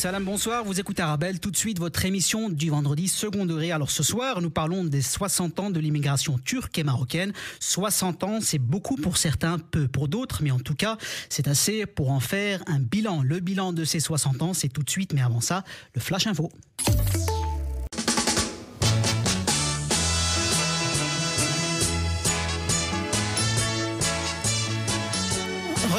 Salam, bonsoir. Vous écoutez Arabelle. Tout de suite, votre émission du vendredi second degré. Alors ce soir, nous parlons des 60 ans de l'immigration turque et marocaine. 60 ans, c'est beaucoup pour certains, peu pour d'autres, mais en tout cas, c'est assez pour en faire un bilan. Le bilan de ces 60 ans, c'est tout de suite, mais avant ça, le Flash Info.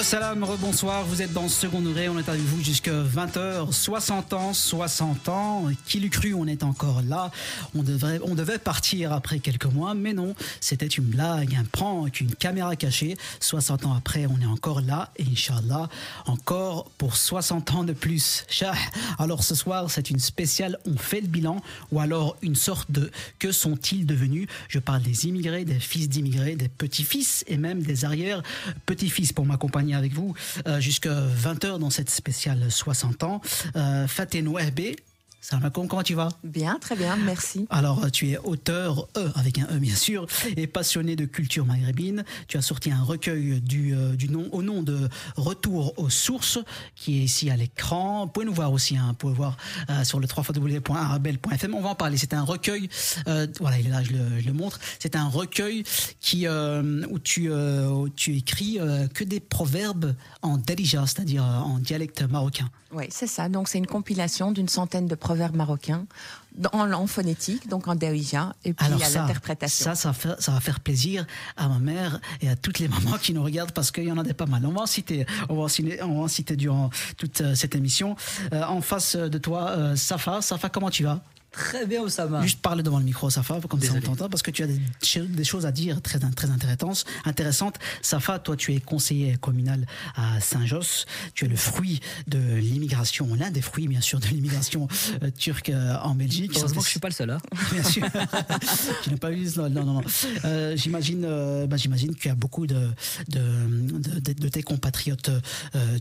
Salam, rebonsoir, vous êtes dans second degré, on est avec vous jusqu'à 20h, 60 ans, 60 ans, qui l'eût cru, on est encore là, on devrait, on devait partir après quelques mois, mais non, c'était une blague, un prank, une caméra cachée, 60 ans après, on est encore là, et Inch'Allah, encore pour 60 ans de plus. Alors ce soir, c'est une spéciale, on fait le bilan, ou alors une sorte de que sont-ils devenus? Je parle des immigrés, des fils d'immigrés, des petits-fils, et même des arrière-petits-fils pour m'accompagner avec vous euh, jusqu'à 20h dans cette spéciale 60 ans. Euh, Faten Wahbe, Salam comment tu vas? Bien, très bien, merci. Alors, euh, tu es auteur, E, avec un E bien sûr, et passionné de culture maghrébine. Tu as sorti un recueil du, euh, du nom, au nom de Retour aux sources, qui est ici à l'écran. Vous pouvez nous voir aussi, hein, vous pouvez voir euh, sur le www.arabel.fm. On va en parler. C'est un recueil, voilà, il est là, je le, je le montre. C'est un recueil qui, où, tu, où tu écris que des proverbes en darija, c'est-à-dire en dialecte marocain. Oui, c'est ça. Donc, c'est une compilation d'une centaine de proverbes marocains en langue phonétique, donc en darija, et puis à l'interprétation. Ça, ça, ça, va faire plaisir à ma mère et à toutes les mamans qui nous regardent parce qu'il y en a des pas mal. On va en citer, on va en citer, on va en citer durant toute euh, cette émission. Euh, en face de toi, euh, Safa. Safa, comment tu vas? Très bien, Oussama. Juste parler devant le micro, Safa, comme ça on t'entend, parce que tu as des, choses à dire très, très intéressantes. intéressantes. Safa, toi, tu es conseiller communal à Saint-Josse. Tu es le fruit de l'immigration, l'un des fruits, bien sûr, de l'immigration euh, turque euh, en Belgique. Heureusement que je suis pas le seul, hein. Bien sûr. tu n'as pas eu, non, non, non. Euh, j'imagine, bah, j'imagine qu'il y a beaucoup de, de, de, de tes compatriotes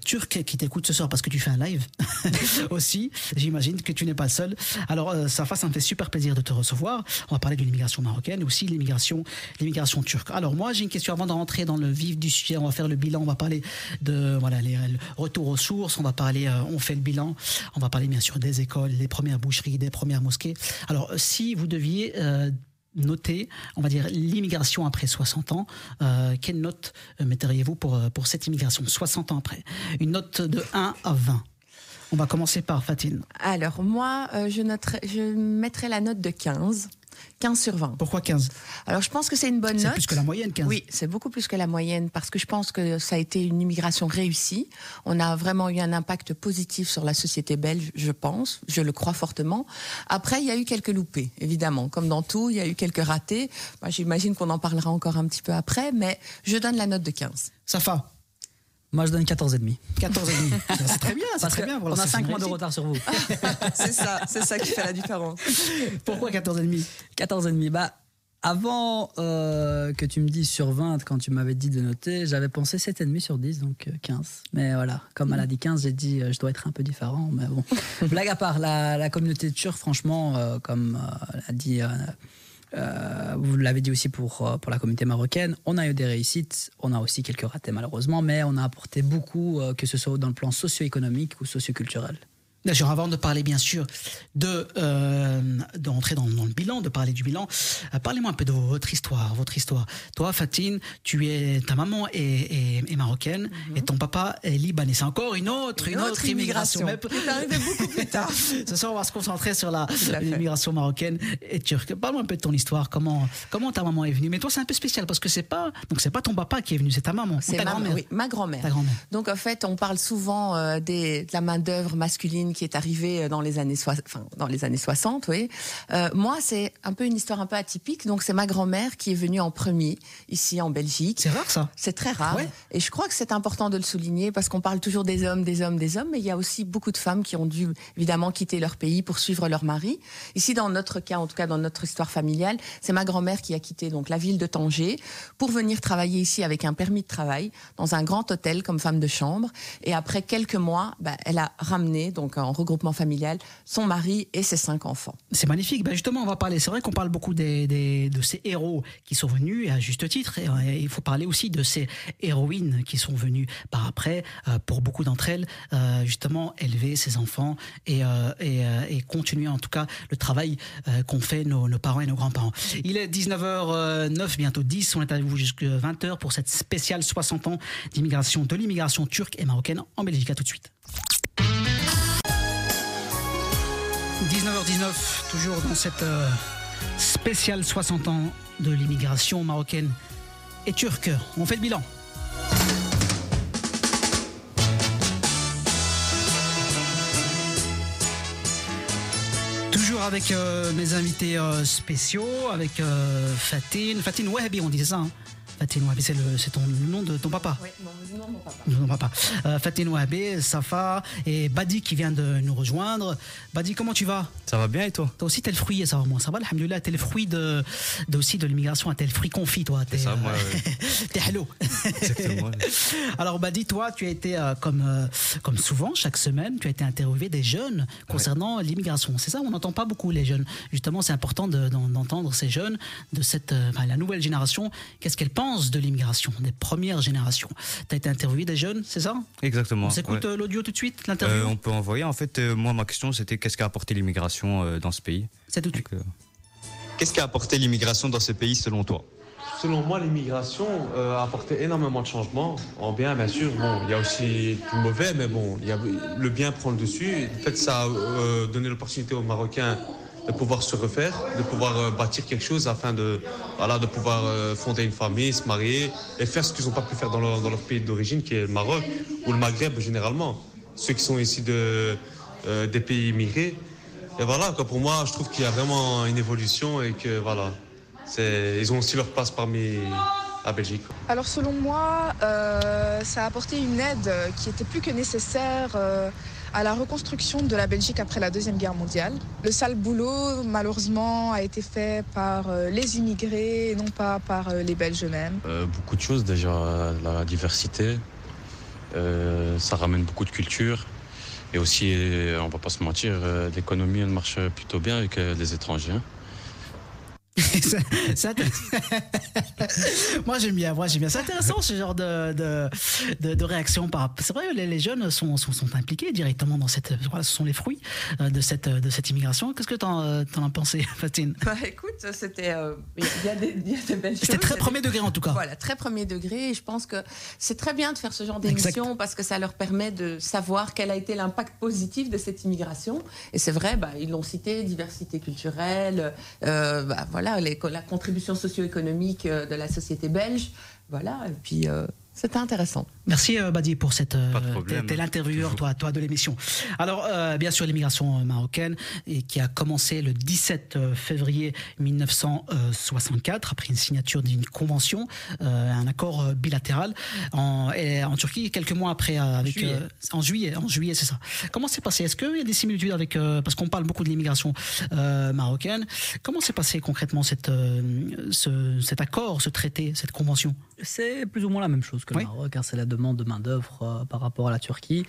turcs qui t'écoutent ce soir parce que tu fais un live aussi. J'imagine que tu n'es pas le seul. Alors, Ça me fait super plaisir de te recevoir. On va parler de l'immigration marocaine et aussi l'immigration, l'immigration turque. Alors moi, j'ai une question avant d'entrer dans le vif du sujet. On va faire le bilan. On va parler de voilà les retour aux sources. On va parler, euh, on fait le bilan. On va parler bien sûr des écoles, des premières boucheries, des premières mosquées. Alors si vous deviez euh, noter, on va dire, l'immigration après 60 ans. Euh, quelle note metteriez-vous pour, pour cette immigration 60 ans après? Une note de 1 à 20. On va commencer par Fatine. Alors, moi, euh, je, noterai, je mettrai la note de 15. 15 sur 20. Pourquoi 15 Alors je pense que c'est une bonne note. C'est plus que la moyenne 15. Oui, c'est beaucoup plus que la moyenne parce que je pense que ça a été une immigration réussie. On a vraiment eu un impact positif sur la société belge, je pense, je le crois fortement. Après, il y a eu quelques loupés, évidemment, comme dans tout, il y a eu quelques ratés. J'imagine qu'on en parlera encore un petit peu après, mais je donne la note de 15. Safa moi, je donne 14,5. 14,5. c'est très bien, c'est très bien. on a 5 mois de retard sur vous. c'est ça, c'est ça qui fait la différence. Pourquoi 14,5 14,5. Bah, avant euh, que tu me dises sur 20, quand tu m'avais dit de noter, j'avais pensé 7,5 sur 10, donc 15. Euh, mais voilà, comme elle a dit 15, j'ai dit euh, je dois être un peu différent. Mais bon, blague à part, la, la communauté turque, franchement, comme a dit euh, vous l'avez dit aussi pour, euh, pour la communauté marocaine, on a eu des réussites, on a aussi quelques ratés malheureusement, mais on a apporté beaucoup, euh, que ce soit dans le plan socio-économique ou socio-culturel. D'ailleurs, avant de parler bien sûr de euh, d'entrer dans, dans, le bilan, de parler du bilan, euh, parlez-moi un peu de votre histoire, votre histoire. Toi, Fatine, tu es ta maman est, est, marocaine mhm. et ton papa est libanais. C'est encore une autre une, autre, immigration. C'est arrivé beaucoup plus tard. Ce soir, on va se concentrer sur la l'immigration marocaine et turque. Parle-moi un peu de ton histoire. Comment comment ta maman est venue? Mais toi, c'est un peu spécial parce que c'est pas donc c'est pas ton papa qui est venu, c'est ta maman. C'est ma grand-mère? Oui, ma grand-mère. Donc en fait, on parle souvent euh, des, de la main d'œuvre masculine qui est arrivée euh, dans les années, enfin, dans les années 60. Oui. Euh, moi, c'est un peu une histoire un peu atypique. Donc, c'est ma grand-mère qui est venue en premier ici en Belgique. C'est rare ça. C'est très rare. Et je crois que c'est important de le souligner parce qu'on parle toujours des hommes, des hommes, des hommes, mais il y a aussi beaucoup de femmes qui ont dû évidemment quitter leur pays pour suivre leur mari. Ici, dans notre cas, en tout cas dans notre histoire familiale, c'est ma grand-mère qui a quitté donc la ville de Tanger pour venir travailler ici avec un permis de travail dans un grand hôtel comme femme de chambre. Et après quelques mois, bah, elle a ramené donc en regroupement familial, son mari et ses cinq enfants. C'est magnifique. Ben justement, on va parler. C'est vrai qu'on parle beaucoup des, des- de ces héros qui sont venus, et à juste titre. Et, euh, il faut parler aussi de ces héroïnes qui sont venues par après, euh, pour beaucoup d'entre elles, euh, justement, élever ces enfants et, euh, et, euh, et continuer en tout cas le travail euh, qu'ont fait nos, nos parents et nos grands-parents. Il est 19h09, bientôt 10. On est avec vous jusqu'à 20h pour cette spéciale 60 ans d'immigration, de l'immigration turque et marocaine en Belgique. À tout de suite. 19h19, toujours dans cette euh, spéciale 60 ans de l'immigration marocaine et turque. On fait le bilan. Toujours avec euh, mes invités euh, spéciaux, avec Fatine. Fatine Wahhabi, on disait ça. hein Fatine Wahhabi, c'est le, c'est ton, le nom de ton papa. Oui, non, mon papa. Non, papa. Euh, Safa et Badi qui vient de nous rejoindre. Badi, comment tu vas? Ça va bien et toi? Toi aussi, t'es le fruit, ça va, moi, ça va, alhamdoulilah, t'es le fruit de, de aussi de l'immigration, t'es le fruit confit, toi. T'es, ça, moi, t'es hello. Exactement. Alors, Badi, toi, tu as été, euh, comme, euh, comme souvent, chaque semaine, tu as été interviewé des jeunes concernant l'immigration. C'est ça, on n'entend pas beaucoup les jeunes. Justement, c'est important de- d'en- d'entendre ces jeunes, de cette, euh, la nouvelle génération, qu'est-ce qu'elles de l'immigration, des premières générations. Tu as été interviewé des jeunes, c'est ça? Exactement. On s'écoute ouais. euh, l'audio tout de suite, l'interview? Euh, on peut envoyer. En fait, euh, moi, ma question, c'était qu'est-ce qu'a apporté l'immigration euh, dans ce pays? C'est tout de suite. Euh, Qu'est-ce qui a apporté l'immigration dans ce pays selon toi? Selon moi, l'immigration euh, a apporté énormément de changements. En bien, bien sûr, bon, il y a aussi du mauvais, mais bon, il y a, le bien prend le dessus. En fait, ça a euh, donné l'opportunité aux Marocains de pouvoir se refaire, de pouvoir euh, bâtir quelque chose afin de, voilà, de pouvoir euh, fonder une famille, se marier et faire ce qu'ils n'ont pas pu faire dans leur, dans leur pays d'origine, qui est le Maroc ou le Maghreb généralement. Ceux qui sont ici de, euh, des pays immigrés. Et voilà, quoi, pour moi, je trouve qu'il y a vraiment une évolution et que voilà, ils ont aussi leur place parmi la Belgique. Alors selon moi, ça a apporté une aide qui était plus que nécessaire à la reconstruction de la Belgique après la Deuxième Guerre mondiale. Le sale boulot, malheureusement, a été fait par euh, les immigrés et non pas par euh, les Belges eux-mêmes. Euh, beaucoup de choses déjà, la diversité, ça ramène beaucoup de culture. Et aussi, on va pas se mentir, l'économie marche plutôt bien avec les étrangers. moi j'aime bien, moi j'aime bien. C'est intéressant ce genre de, de, de, de réaction. Par... C'est vrai, les, les jeunes sont, sont, sont impliqués directement dans cette. Voilà, ce sont les fruits euh, de cette, de cette immigration. Qu'est-ce que t'en euh, t'en as pensé, Fatine Bah écoute, c'était. euh, Il y, a des- il y a des belles choses. C'était très premier degré en tout cas. Voilà, très premier degré. Et je pense que c'est très bien de faire ce genre d'émission parce que ça leur permet de savoir quel a été l'impact positif de cette immigration. Et c'est vrai, bah, ils l'ont cité, diversité culturelle, euh, bah, voilà, les- la contribution socio-économique euh, de la société belge. Voilà, et puis euh, c'était intéressant. Merci euh, Badi pour cette. euh. T'es l'intervieweur, toi, toi, de l'émission. Alors, euh, bien sûr, l'immigration marocaine et qui a commencé le 17 euh, février 1964 après une signature d'une convention, euh, un accord bilatéral en, et en Turquie quelques mois après avec Juillet. euh, en juillet, en juillet, c'est ça. Comment c'est passé? Est-ce qu'il y a des similitudes avec euh, parce qu'on parle beaucoup de l'immigration euh, marocaine Comment s'est passé concrètement cette, euh, ce- cet accord, ce traité, cette convention? C'est plus ou moins la même chose que le Oui. Maroc, hein, c'est la demande de main-d'œuvre euh, par rapport à la Turquie.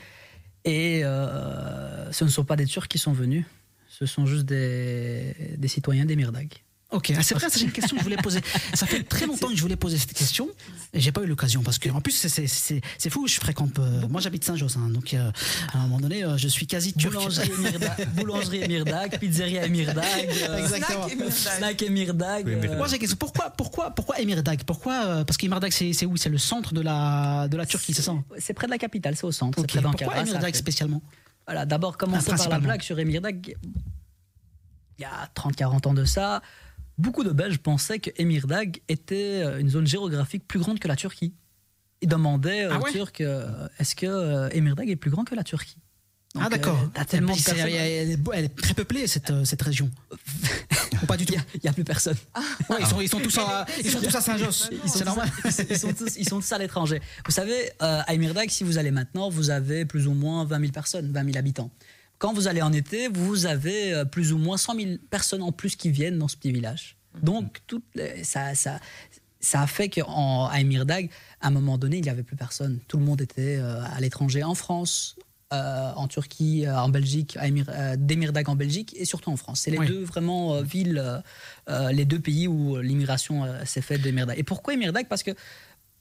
Et euh, ce ne sont pas des Turcs qui sont venus, ce sont juste des, des citoyens d'Emirdag. Ok, ah, c'est vrai, c'est une question que je voulais poser. Ça fait très longtemps que je voulais poser cette question et j'ai pas eu l'occasion parce que en plus c'est- c'est- c'est c'est fou. Je fréquente, euh, moi j'habite Saint-Josse, hein, donc euh, à un moment donné euh, je suis quasi turc. Boulangerie Emirdag, boulangerie pizzeria Emirdag, euh, Exactement. Snack euh, Moi j'ai une question. Pourquoi, pourquoi, pourquoi Emirdag Pourquoi euh, Parce qu'Emirdag c'est c'est où? C'est le centre de la de la Turquie, c'est ça? C'est près de la capitale, c'est au centre, Ok. c'est près Pourquoi Emirdag spécialement? Voilà, d'abord commencer Ah, par la blague sur Emirdag. Il y a 30-40 ans de ça, beaucoup de Belges pensaient que Emirdag était euh, une zone géographique plus grande que la Turquie. Ils demandaient euh, Ah aux ouais Turcs euh, est-ce que euh, Emirdag est plus grand que la Turquie? Donc, Ah d'accord. euh, tellement elle, est, elle est très peuplée cette, euh, cette région. Ou pas du tout. Il n'y a plus personne. Ouais, ils, sont, ils sont tous à, ils sont tous à Saint-Josse. Ils sont, C'est tous, normal. ils sont tous, ils sont tous à l'étranger. Vous savez, euh, à Emirdag, si vous allez maintenant, vous avez plus ou moins 20 000 personnes, 20 000 habitants. Quand vous allez en été, vous avez euh, plus ou moins 100 000 personnes en plus qui viennent dans ce petit village. Donc, toutes les- ça, ça, ça a fait qu'à Emirdag, à un moment donné, il n'y avait plus personne. Tout le monde était euh, à l'étranger, en France, euh, en Turquie, euh, en Belgique, à Emir, euh, d'Emirdag en Belgique et surtout en France. C'est les Oui. deux vraiment euh, villes, euh, euh, les deux pays où l'immigration euh, s'est faite d'Emirdag. Et pourquoi Emirdag Parce que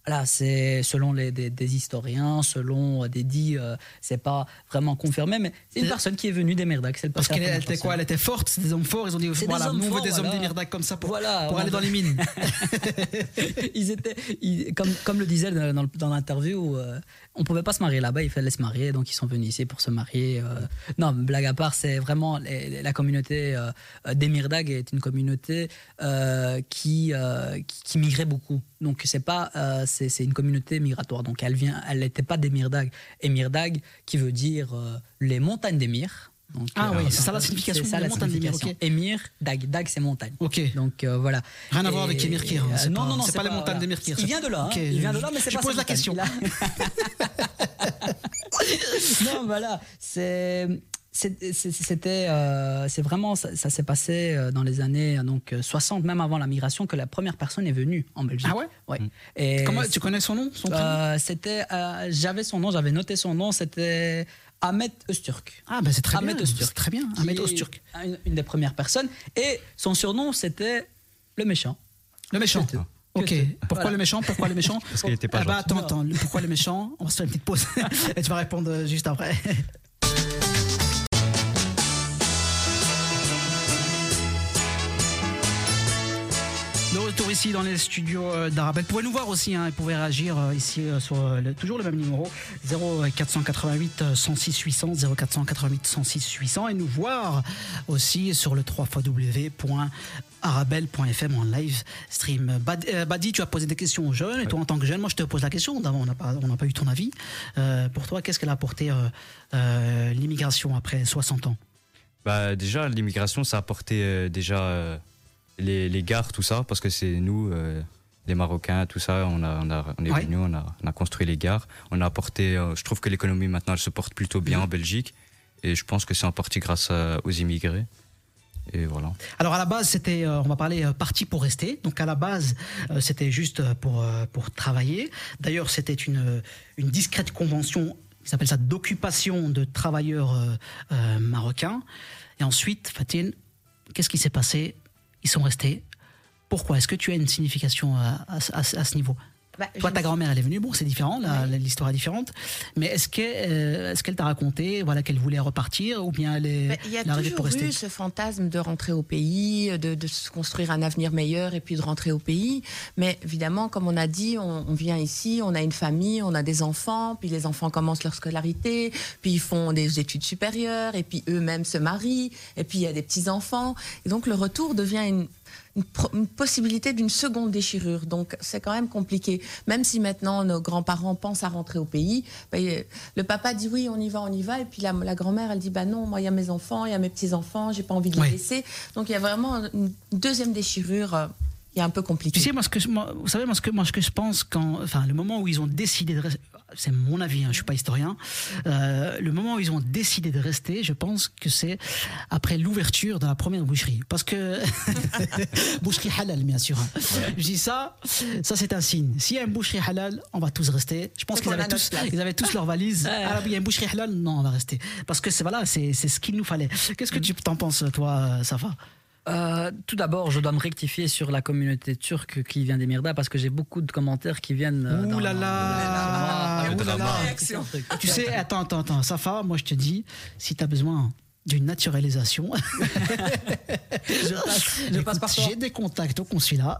Voilà, c'est selon les, des, des historiens, selon euh, des dits, euh, c'est pas vraiment confirmé, mais c'est une personne qui est venue c'est le- Parce c'est la qu'elle était quoi? Elle était forte, c'est des hommes forts. Ils ont dit des voilà, on veut des hommes voilà. d'émirdac comme ça pour, Voilà, pour on aller dans les mines. ils étaient, ils- comme, comme le disait dans, dans l'interview, euh, on pouvait pas se marier là-bas, il fallait se marier, donc ils sont venus ici pour se marier. euh. Non, blague à part, c'est vraiment les- la communauté euh, d'Emirdag est une communauté qui, qui, qui migrait beaucoup. Donc c'est pas, euh, c'est une communauté migratoire. Donc elle vient, elle n'était pas d'Emirdag. Emirdag, qui veut dire euh, les montagnes d'Emir. Donc, Ah oui, euh, c'est ça la signification c'est ça des la signification. ok. Emir, Dag, Dag c'est montagne. Ok. Donc euh, voilà. Rien à voir Et- avec Emir Kir, hein, non, pas- non, non, c'est pas les montagnes d'Emir Kir, Il vient de là. hein. Il vient de je- là, mais c'est je pas pose sa la question. Non, voilà. C'est. C'était, euh, c'est vraiment, ça, ça s'est passé euh, dans les années euh, donc euh, 60, même avant la migration, que la première personne est venue en Belgique. Ah ouais? Ouais. Et Comment, tu connais son nom son prénom? euh, C'était, euh, j'avais son nom, j'avais noté son nom. C'était Ahmet Öztürk. Ah, ben c'est très Ahmet bien. C'est très bien. Ahmet Öztürk. Une, une des premières personnes. Et son surnom, c'était le méchant. Le méchant. Tout. Ok. Pourquoi Voilà. le méchant? Pourquoi le méchant? Parce qu'il était pas Ah bah gentil. attends, attends. Pourquoi le méchant? On va se faire une petite pause et tu vas répondre juste après. Ici dans les studios euh, d'Arabelle. Vous pouvez nous voir aussi, hein, vous pouvez réagir euh, ici euh, sur toujours le même numéro 0488 euh, 106 800 0488 106 800 et nous voir aussi sur le 3 arabelle.fm en live stream. Euh, Badi, tu as posé des questions aux jeunes et toi en tant que jeune, moi je te pose la question. D'abord, on n'a pas, pas eu ton avis. Pour toi, qu'est-ce qu'elle a apporté l'immigration après 60 ans? Bah, déjà, l'immigration, ça a apporté déjà les, les gares, tout ça, parce que c'est nous, euh, les Marocains, tout ça, on, a, on, a, on est Ouais. venus, on a, on a construit les gares. On a apporté, euh, je trouve que l'économie maintenant, elle se porte plutôt bien Mhm. en Belgique. Et je pense que c'est en partie grâce à- aux immigrés. Et voilà. Alors à la base, c'était, euh, on va parler euh, parti pour rester. Donc à la base, euh, c'était juste euh, pour euh, pour travailler. D'ailleurs, c'était une euh, une discrète convention. Ils appellent ça d'occupation de travailleurs euh, euh, marocains. Et ensuite, Fatine, qu'est-ce qui s'est passé Ils sont restés. Pourquoi Est-ce que tu as une signification à, ce niveau? Bah, Toi, ta grand-mère, elle est venue. Bon, c'est différent. L'histoire est différente. Mais est-ce euh, est-ce qu'elle t'a raconté, voilà, qu'elle voulait repartir, ou bien elle est, Bah, Il y a toujours pour rester eu ce fantasme de rentrer au pays, de, de se construire un avenir meilleur et puis de rentrer au pays. Mais évidemment, comme on a dit, on, on vient ici, on a une famille, on a des enfants, puis les enfants commencent leur scolarité, puis ils font des études supérieures, et puis eux-mêmes se marient, et puis il y a des petits-enfants. Et donc le retour devient une, une, possibilité d'une seconde déchirure. Donc c'est quand même compliqué. Même si maintenant nos grands-parents pensent à rentrer au pays, ben, euh, le papa dit oui, on y va, on y va, et puis la, la grand-mère elle dit bah non, moi il y a mes enfants, il y a mes petits enfants, j'ai pas envie de les laisser. Donc il y a vraiment une deuxième déchirure. Qui est un peu compliqué. Tu sais, moi, ce que, moi, vous savez, moi, ce que, moi, ce que je pense quand, enfin, le moment où ils ont décidé de rester, c'est mon avis, hein, je suis pas historien, euh, le moment où ils ont décidé de rester, je pense que c'est après l'ouverture de la première boucherie. Parce que, boucherie halal, bien sûr. hein. Je dis ça, ça c'est un signe. S'il y a une boucherie halal, on va tous rester. Je pense qu'ils avaient tous, ils avaient tous leurs valises. Ah il y a une boucherie halal, non, on va rester. Parce que c'est, voilà, c'est, c'est ce qu'il nous fallait. Qu'est-ce que tu t'en penses, toi, Safa? Euh, tout d'abord, je dois me rectifier sur la communauté turque qui vient d'Emirda parce que j'ai beaucoup de commentaires qui viennent. euh, Ouh là là. Tu sais, attends, attends, attends, Safa, moi je te dis, si tu as besoin d'une naturalisation, je passe, je passe écoute, par j'ai des contacts au consulat.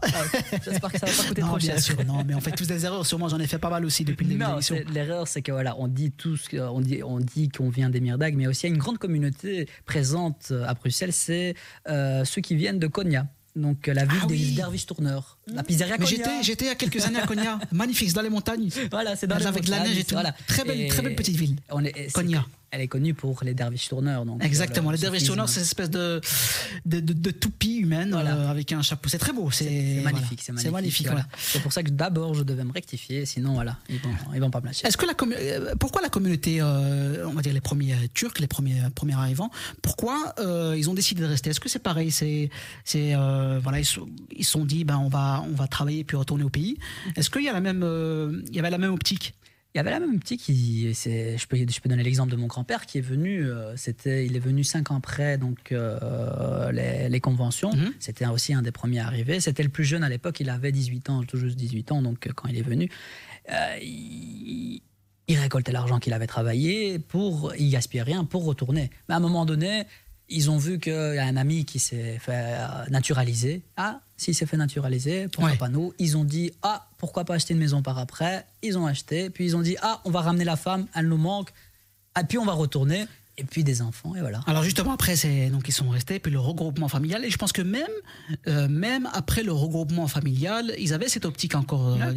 J'espère que ça va pas coûter non, trop bien cher. sûr, non, mais on fait tous des erreurs. Sûrement, j'en ai fait pas mal aussi depuis le début de l'erreur, c'est que voilà, on dit tous, que- on dit, on dit qu'on vient d'Emirdag, mais aussi il y a une grande communauté présente à Bruxelles, c'est euh, ceux qui viennent de Konya. Donc euh, la ville Ah des oui. derviches tourneurs, la pizzeria Mais j'étais, j'étais il y a quelques années à Konya, magnifique, c'est dans les montagnes. Voilà, c'est dans les avec de la neige et tout. voilà. Très belle, Et très belle petite ville. On est. Elle est connue pour les derviches tourneurs. Donc, Exactement, euh, les le derviches tourneurs, c'est cette espèce de, de, de, de toupie humaine Voilà. euh, avec un chapeau. C'est très beau, c'est, voilà. magnifique, c'est magnifique. C'est pour ça que d'abord je devais me rectifier, sinon voilà, ils vont, ils vont pas me lâcher. Est-ce que la euh, pourquoi la communauté, euh, on va dire les premiers Turcs, les premiers premiers arrivants, pourquoi euh, ils ont décidé de rester? Est-ce que c'est pareil? C'est c'est voilà ils se ils se sont dit ben on va on va travailler puis retourner au pays. Est-ce qu'il y a la même euh, il y avait la même optique? Il y avait la même petit qui, c'est, je peux, je peux donner l'exemple de mon grand-père qui est venu, euh, c'était, il est venu cinq ans après donc euh, les, les conventions. Mhm. C'était aussi un des premiers arrivés. C'était le plus jeune à l'époque. Il avait 18 ans, tout juste 18 ans. Donc quand il est venu, euh, il, il récoltait l'argent qu'il avait travaillé pour, il gaspillait rien pour retourner. Mais à un moment donné, ils ont vu qu'il y a un ami qui s'est fait naturaliser. Ah, s'il s'est fait naturaliser, pourquoi Ouais. pas nous Ils ont dit ah, pourquoi pas acheter une maison par après? Ils ont acheté, puis ils ont dit ah, on va ramener la femme, elle nous manque, et puis on va retourner, et puis des enfants, et voilà. Alors justement après c'est donc ils sont restés puis le regroupement familial et je pense que même euh, même après le regroupement familial ils avaient cette optique encore euh,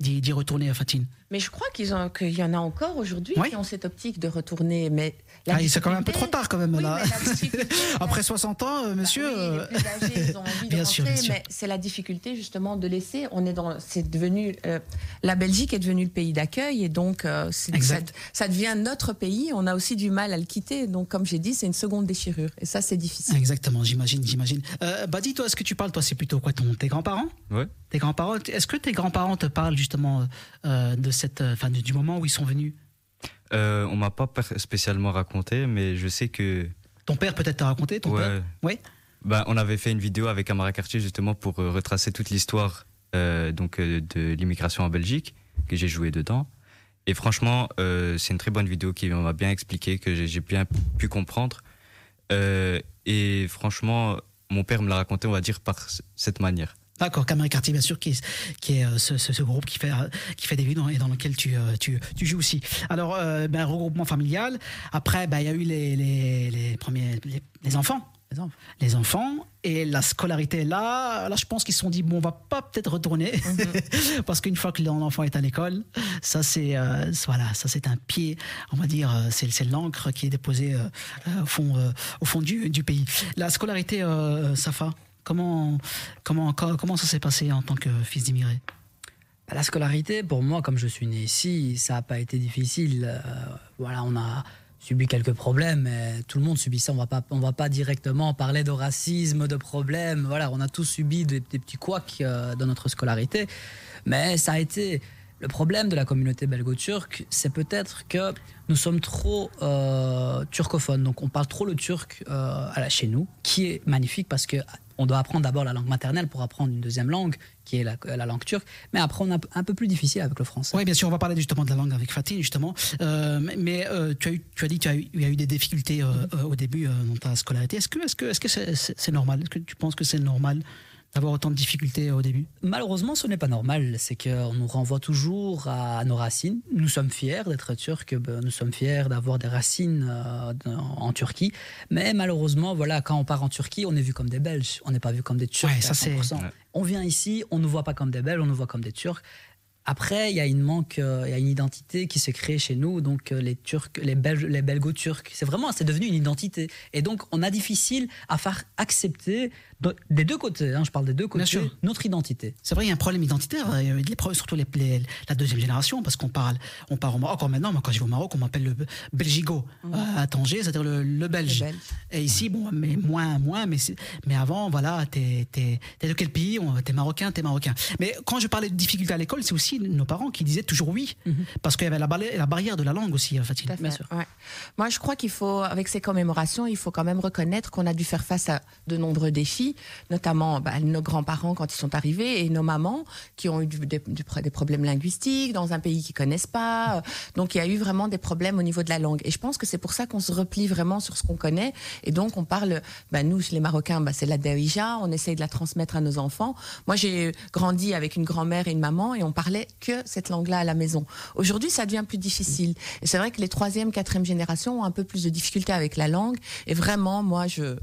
d'y- retourner à Fatine. Mais je crois qu'ils ont- qu'il y en a encore aujourd'hui Oui. qui ont cette optique de retourner. Mais Ah, c'est quand même un peu trop tard quand même Oui, là. Après 60 ans euh, monsieur Bah oui, les plus âgés, ils ont envie de bien sûr, rentrer, bien sûr. mais c'est la difficulté justement de laisser. On est dans, c'est devenu, euh, la Belgique est devenue le pays d'accueil et donc euh, ça devient notre pays. On a aussi du mal à le quitter. Donc comme j'ai dit, c'est une seconde déchirure et ça c'est difficile. Exactement, j'imagine, j'imagine. Euh, bah dis toi, est-ce que tu parles, toi, c'est plutôt quoi, ton, tes grands-parents? Ouais. Tes grands-parents, est-ce que tes grands-parents te parlent justement euh, de cette, euh, enfin, du moment où ils sont venus? Euh, on m'a pas spécialement raconté, mais je sais que. Ton père peut-être t'a raconté, ton ouais. père Oui. Ben, on avait fait une vidéo avec Amara Cartier justement pour retracer toute l'histoire euh, donc de l'immigration en Belgique que j'ai joué dedans. Et franchement, euh, c'est une très bonne vidéo qui m'a bien expliqué que j'ai bien pu comprendre. Euh, et franchement, mon père me l'a raconté, on va dire par cette manière. D'accord, Cameron Cartier, bien sûr, qui est, euh, ce, groupe qui fait, qui fait des vidéos et dans lequel tu, tu, joues aussi. Alors, ben, regroupement familial. Après, ben, il y a eu les, les, les premiers, les enfants. Les enfants. Les enfants et la scolarité là, là je pense qu'ils se sont dit bon on va pas peut-être retourner parce qu'une fois que l'enfant est à l'école, ça c'est euh, voilà ça c'est un pied on va dire euh, c'est c'est l'encre qui est déposée euh, au fond euh, au fond du, du pays. La scolarité Safa comment comment co- comment ça s'est passé en tant que fils d'immigré? La scolarité, pour moi, comme je suis né ici, ça n'a pas été difficile. Voilà, on a subi quelques problèmes, tout le monde subit ça. On va pas, on va pas directement parler de racisme, de problèmes. Voilà, on a tous subi des, des petits couacs euh, dans notre scolarité, mais ça a été le problème de la communauté belgo-turque, c'est peut-être que nous sommes trop euh, turcophones. Donc, on parle trop le turc euh, à la- chez nous, qui est magnifique parce que on doit apprendre d'abord la langue maternelle pour apprendre une deuxième langue, qui est la, la langue turque. Mais après, on a un peu plus difficile avec le français. Oui, bien sûr, on va parler justement de la langue avec Fatih, justement. Euh, mais tu, as eu, tu as dit qu'il y a eu- des difficultés au début dans ta scolarité. Est-ce que c'est normal? Est-ce que tu penses que c'est normal d'avoir autant de difficultés au début Malheureusement, ce n'est pas normal. C'est qu'on nous renvoie toujours à nos racines. Nous sommes fiers d'être turcs. ben, Nous sommes fiers d'avoir des racines euh, en Turquie. Mais malheureusement, voilà, quand on part en Turquie, on est vu comme des Belges. On n'est pas vu comme des Turcs. Ouais, à ça, c'est- 100%. Ouais. On vient ici, on ne nous voit pas comme des Belges, on nous voit comme des Turcs. Après, il y a une manque, euh, il y a une identité qui se crée chez nous, donc euh, les Turcs, les Belges, les Belgo-Turcs. C'est vraiment, c'est devenu une identité. Et donc, on a difficile à faire accepter des deux côtés. hein, je parle des deux côtés. sûr. Notre identité. C'est vrai, il y a un problème identitaire. Il y a eu des problèmes, surtout les, les- la deuxième génération, parce qu'on parle, on parle au Maroc. Encore maintenant, moi, quand je vais au Maroc, on m'appelle le Belgigo euh, à Tanger, c'est-à-dire le, le Belge. Le Belge. Et ici, bon, mais moins, moins, mais, mais avant, voilà, t'es, t'es, t'es de quel pays? T'es marocain, t'es marocain. Mais quand je parlais de difficultés à l'école, c'est aussi nos parents qui disaient toujours oui, parce qu'il y avait la, barri- la barrière de la langue aussi, en fait. Tout à fait, Bien sûr. ouais. Moi, je crois qu'il faut, avec ces commémorations, il faut quand même reconnaître qu'on a dû faire face à de nombreux défis, notamment bah, nos grands-parents quand ils sont arrivés et nos mamans qui ont eu des, problèmes linguistiques dans un pays qu'ils connaissent pas. Donc, il y a eu vraiment des problèmes au niveau de la langue. Et je pense que c'est pour ça qu'on se replie vraiment sur ce qu'on connaît. Et donc, on parle, bah, nous, les Marocains, bah, c'est la Derija. On essaye de la transmettre à nos enfants. Moi, j'ai grandi avec une grand-mère et une maman et on parlait que cette langue-là à la maison. Aujourd'hui, ça devient plus difficile. Et c'est vrai que les troisième, quatrième générations ont un peu plus de difficultés avec la langue. Et vraiment, moi, je,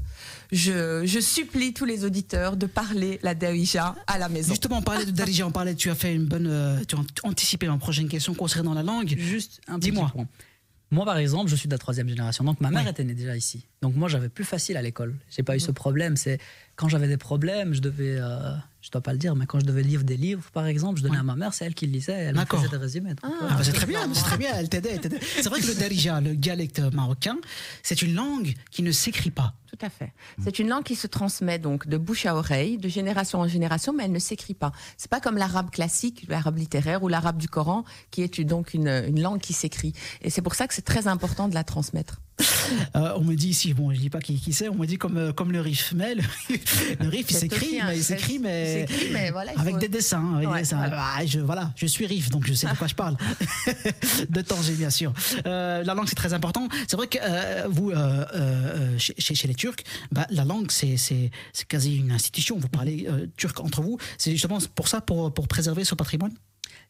je supplie tous les auditeurs de parler la Derija à la maison. Justement, on parlait de Darija, on parlait, tu as fait une bonne, euh, tu as anticipé ma prochaine question concernant la langue. Juste un petit Dis-moi. point. Moi, par exemple, je suis de la troisième génération, donc ma mère Oui. était née déjà ici. Donc moi, j'avais plus facile à l'école. J'ai pas eu ce problème. C'est quand j'avais des problèmes, je devais, euh, je dois pas le dire, mais quand je devais lire des livres, par exemple, je donnais à ma mère, c'est elle qui le lisait, elle me D'accord. faisait des résumés. Donc, Ah. ouais. Ah, bah, c'est très bien, c'est très bien, elle t'aidait. elle t'aidait. C'est vrai que le darija, le dialecte marocain, c'est une langue qui ne s'écrit pas. Tout à fait. C'est une langue qui se transmet donc de bouche à oreille, de génération en génération, mais elle ne s'écrit pas. C'est pas comme l'arabe classique, l'arabe littéraire ou l'arabe du Coran, qui est donc une, une langue qui s'écrit. Et c'est pour ça que c'est très important de la transmettre. Euh, on me dit ici, bon, je dis pas qui, qui c'est, on me dit comme, euh, comme le riff. Mais le, le riff, il s'écrit, mais il s'écrit, mais, voilà, avec faut- des dessins. des voilà. Ah, je, voilà, je suis riff, donc je sais de quoi je parle. de Tanger, bien sûr. Euh, la langue, c'est très important. C'est vrai que euh, vous, euh, chez, les Turcs, bah, la langue, c'est, quasi une institution. Vous parlez turc entre vous. C'est justement pour ça, pour, pour préserver ce patrimoine?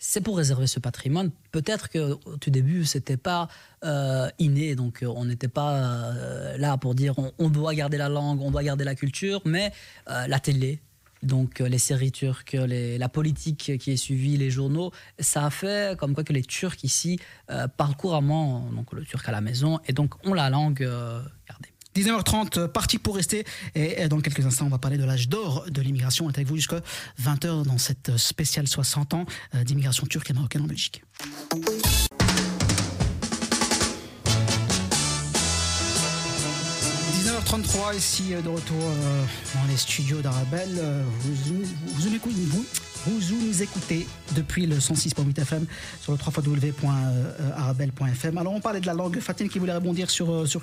C'est pour réserver ce patrimoine. Peut-être que au tout début, c'était pas euh, inné, donc euh, on n'était pas euh, là pour dire on, doit garder la langue, on doit garder la culture, mais la télé. Donc les séries turques, la politique qui est suivie, les journaux, ça a fait comme quoi que les Turcs ici parlent couramment donc le turc à la maison et donc ont la langue. 19h30, euh, parti pour rester. Et dans quelques instants, on va parler de l'âge d'or de l'immigration. On est avec vous jusqu'à 20h dans cette euh, spéciale 60 ans euh, d'immigration turque et marocaine en Belgique. 19h33, ici de retour dans les studios d'Arabelle. Vous, vous, vous? Vous- nous écoutez depuis le 106.8 FM sur le www.arabelle.fm. Alors on parlait de la langue. Fatine qui voulait rebondir sur, euh, sur,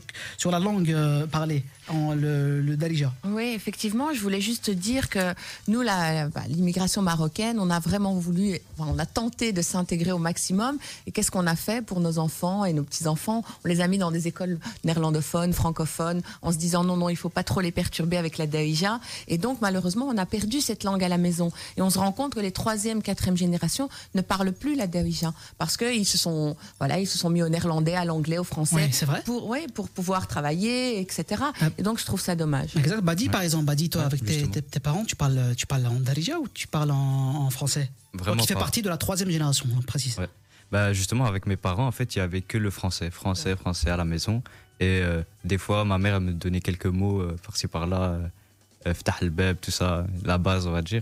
la langue euh, parlée, en le, le darija. Oui, effectivement, je voulais juste dire que nous, bah, l'immigration marocaine, on a vraiment voulu, enfin, on a tenté de s'intégrer au maximum. Et qu'est-ce qu'on a fait pour nos enfants et nos petits-enfants? On les a mis dans des écoles néerlandophones, francophones, en se disant non, non, il faut pas trop les perturber avec la daïja. Et donc, malheureusement, on a perdu cette langue à la maison. Et on se rend compte que les troisième, quatrième générations ne parlent plus la daïja parce qu'ils se sont, voilà, ils se sont mis au néerlandais, à l'anglais, au français. Oui, c'est vrai. Pour, ouais, pour pouvoir travailler, etc. Et donc, je trouve ça dommage. Exact. Badi, par exemple, Badi, toi, Ouais, avec tes, tes- tes parents, tu parles, tu parles en darija ou tu parles en, en français? Vraiment Toi qui fais pas. partie de la troisième génération, on précise. Ouais. Bah justement avec mes parents en fait il y avait que le français, français, français à la maison et euh, des fois ma mère elle me donnait quelques mots euh, par-ci par-là, euh, tout ça, la base on va dire.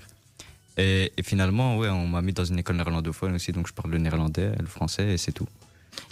Et, et finalement ouais on m'a mis dans une école néerlandophone aussi donc je parle le néerlandais, le français et c'est tout.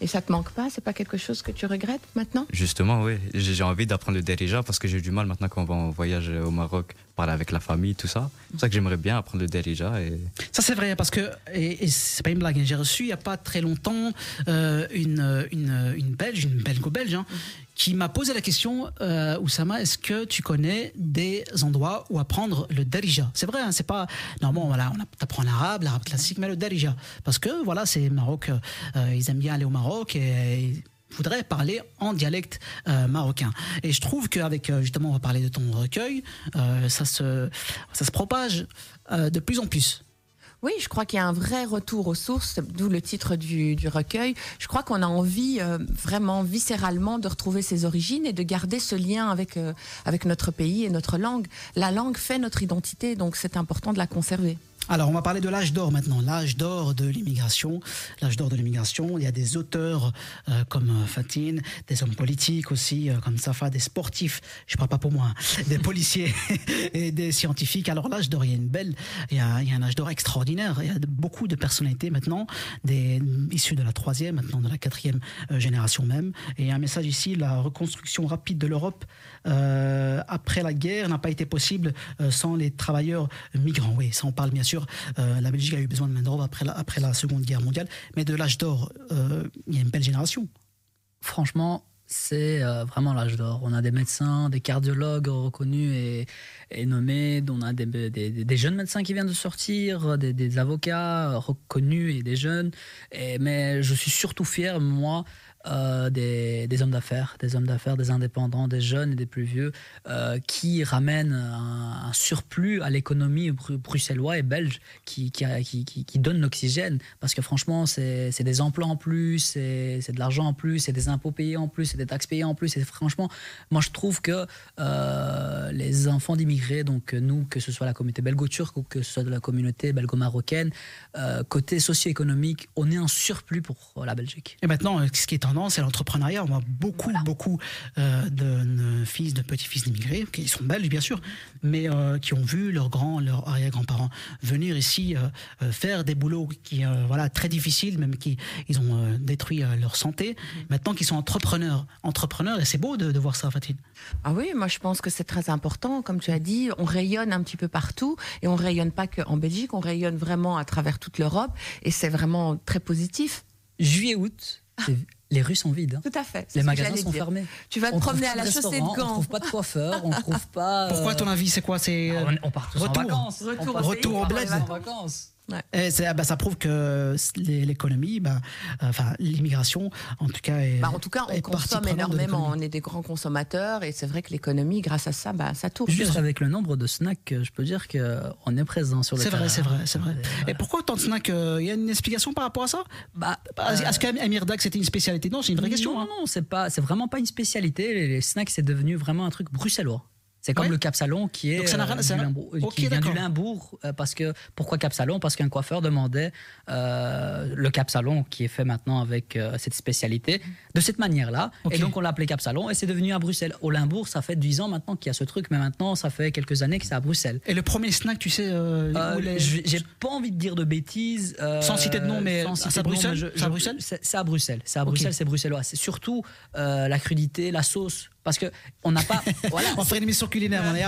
Et ça te manque pas? C'est pas quelque chose que tu regrettes maintenant? Justement oui. J'ai envie d'apprendre le derija parce que j'ai du mal maintenant quand on va en voyage au Maroc parler avec la famille tout ça. C'est ça que j'aimerais bien apprendre le derija et Ça c'est vrai parce que et, et c'est pas une blague. hein, J'ai reçu il y a pas très longtemps euh, une, une une belge, une belgo-belge, hein, qui m'a posé la question, euh, Oussama, est-ce que tu connais des endroits où apprendre le darija C'est vrai, hein, c'est pas normalement voilà, on apprend l'arabe, l'arabe classique, mais le darija parce que voilà, c'est Maroc, euh, ils aiment bien aller au Maroc et voudrais parler en dialecte euh, marocain. Et je trouve qu'avec, euh, justement, on va parler de ton recueil, euh, ça, se, ça se propage de plus en plus. Oui, je crois qu'il y a un vrai retour aux sources, d'où le titre du, du recueil. Je crois qu'on a envie vraiment viscéralement de retrouver ses origines et de garder ce lien avec, avec notre pays et notre langue. La langue fait notre identité, donc c'est important de la conserver. Alors, on va parler de l'âge d'or maintenant, l'âge d'or de l'immigration. L'âge d'or de l'immigration, il y a des auteurs euh, comme euh, Fatine, des hommes politiques aussi, euh, comme Safa, des sportifs, je parle pas pour moi, hein, des policiers et des scientifiques. Alors, l'âge d'or, il y a une belle, il y a, il y a un âge d'or extraordinaire. Il y a beaucoup de personnalités maintenant, des, issues de la troisième, maintenant de la quatrième euh, génération même. Et il y a un message ici, la reconstruction rapide de l'Europe après la guerre n'a pas été possible sans les travailleurs migrants. Oui, ça on parle bien sûr. Euh, la Belgique a eu besoin de main-d'œuvre après la, Seconde Guerre mondiale, mais de l'âge d'or, euh, il y a une belle génération. Franchement, c'est euh, vraiment l'âge d'or. On a des médecins, des cardiologues reconnus et, nommés. On a des, jeunes médecins qui viennent de sortir, des, avocats reconnus et des jeunes. Mais je suis surtout fier, moi, euh, des, hommes d'affaires, des hommes d'affaires, des indépendants, des jeunes et des plus vieux, euh, qui ramènent un, un surplus à l'économie bru- bruxellois et belge, qui, qui, qui, donne l'oxygène. Parce que franchement, c'est des emplois en plus, c'est de l'argent en plus, c'est des impôts payés en plus, c'est des taxes payées en plus. Et franchement, moi je trouve que euh, les enfants d'immigrés, donc nous, que ce soit la communauté belgo-turque ou que ce soit de la communauté belgo-marocaine, côté socio-économique, on est en surplus pour la Belgique. Et maintenant, ce qui est en l'indépendance et l'entrepreneuriat. On voit beaucoup, beaucoup euh, de, de fils, de petits-fils d'immigrés, qui sont belges bien sûr, mais euh, qui ont vu leurs grands, leurs arrière-grands-parents venir ici euh, euh, faire des boulots qui, euh, voilà, très difficiles, même qui ils ont euh, détruit euh, leur santé. Mm-hmm. Maintenant qu'ils sont entrepreneurs, entrepreneurs, et c'est beau de, de voir ça, Fatine. Ah oui, moi je pense que c'est très important. Comme tu as dit, on rayonne un petit peu partout et on rayonne pas qu'en Belgique, on rayonne vraiment à travers toute l'Europe et c'est vraiment très positif. Juillet-août, c'est- les rues sont vides. hein. Tout à fait. Les magasins sont dire. fermés. Tu vas te On promener à la chaussée de restaurants, On Gand. trouve pas de coiffeur, on trouve pas. Pourquoi, à euh, ton avis, c'est quoi C'est euh, on, on part tous Retour. en vacances. Retour On au part- pays, on part au bled. en vacances. Et ah bah, ça prouve que l'économie, bah, euh, enfin l'immigration, en tout cas, est, Bah, en tout cas, on consomme énormément. On est des grands consommateurs et c'est vrai que l'économie, grâce à ça, bah, ça tourne. Juste avec le nombre de snacks, je peux dire qu'on est présent sur le C'est vrai, c'est vrai, c'est vrai. Et Et pourquoi autant de snacks euh, Il y a une explication par rapport à ça? Bah, Est-ce qu'Amir Dak c'était une spécialité? Non, c'est une vraie question. Non, hein. non, c'est pas, c'est vraiment pas une spécialité. Les, les snacks, c'est devenu vraiment un truc bruxellois. C'est comme Ouais. le Cap Salon qui est Donc ça n'a rien- euh, ça du Limbourg- euh, qui vient du. Limbourg euh, parce que pourquoi Cap Salon Parce qu'un coiffeur demandait euh, le Cap Salon qui est fait maintenant avec cette spécialité de cette manière-là. Et donc on l'a appelé Cap Salon et c'est devenu à Bruxelles. Au Limbourg, ça fait 10 ans maintenant qu'il y a ce truc, mais maintenant ça fait quelques années que c'est à Bruxelles. Et le premier snack, tu sais les- J'ai pas envie de dire de bêtises. Sans citer de nom, mais c'est à Bruxelles? C'est à Bruxelles? C'est à Bruxelles. C'est bruxellois. C'est surtout la crudité, la sauce. Parce que on n'a pas. voilà. On ferait une émission culinaire, on est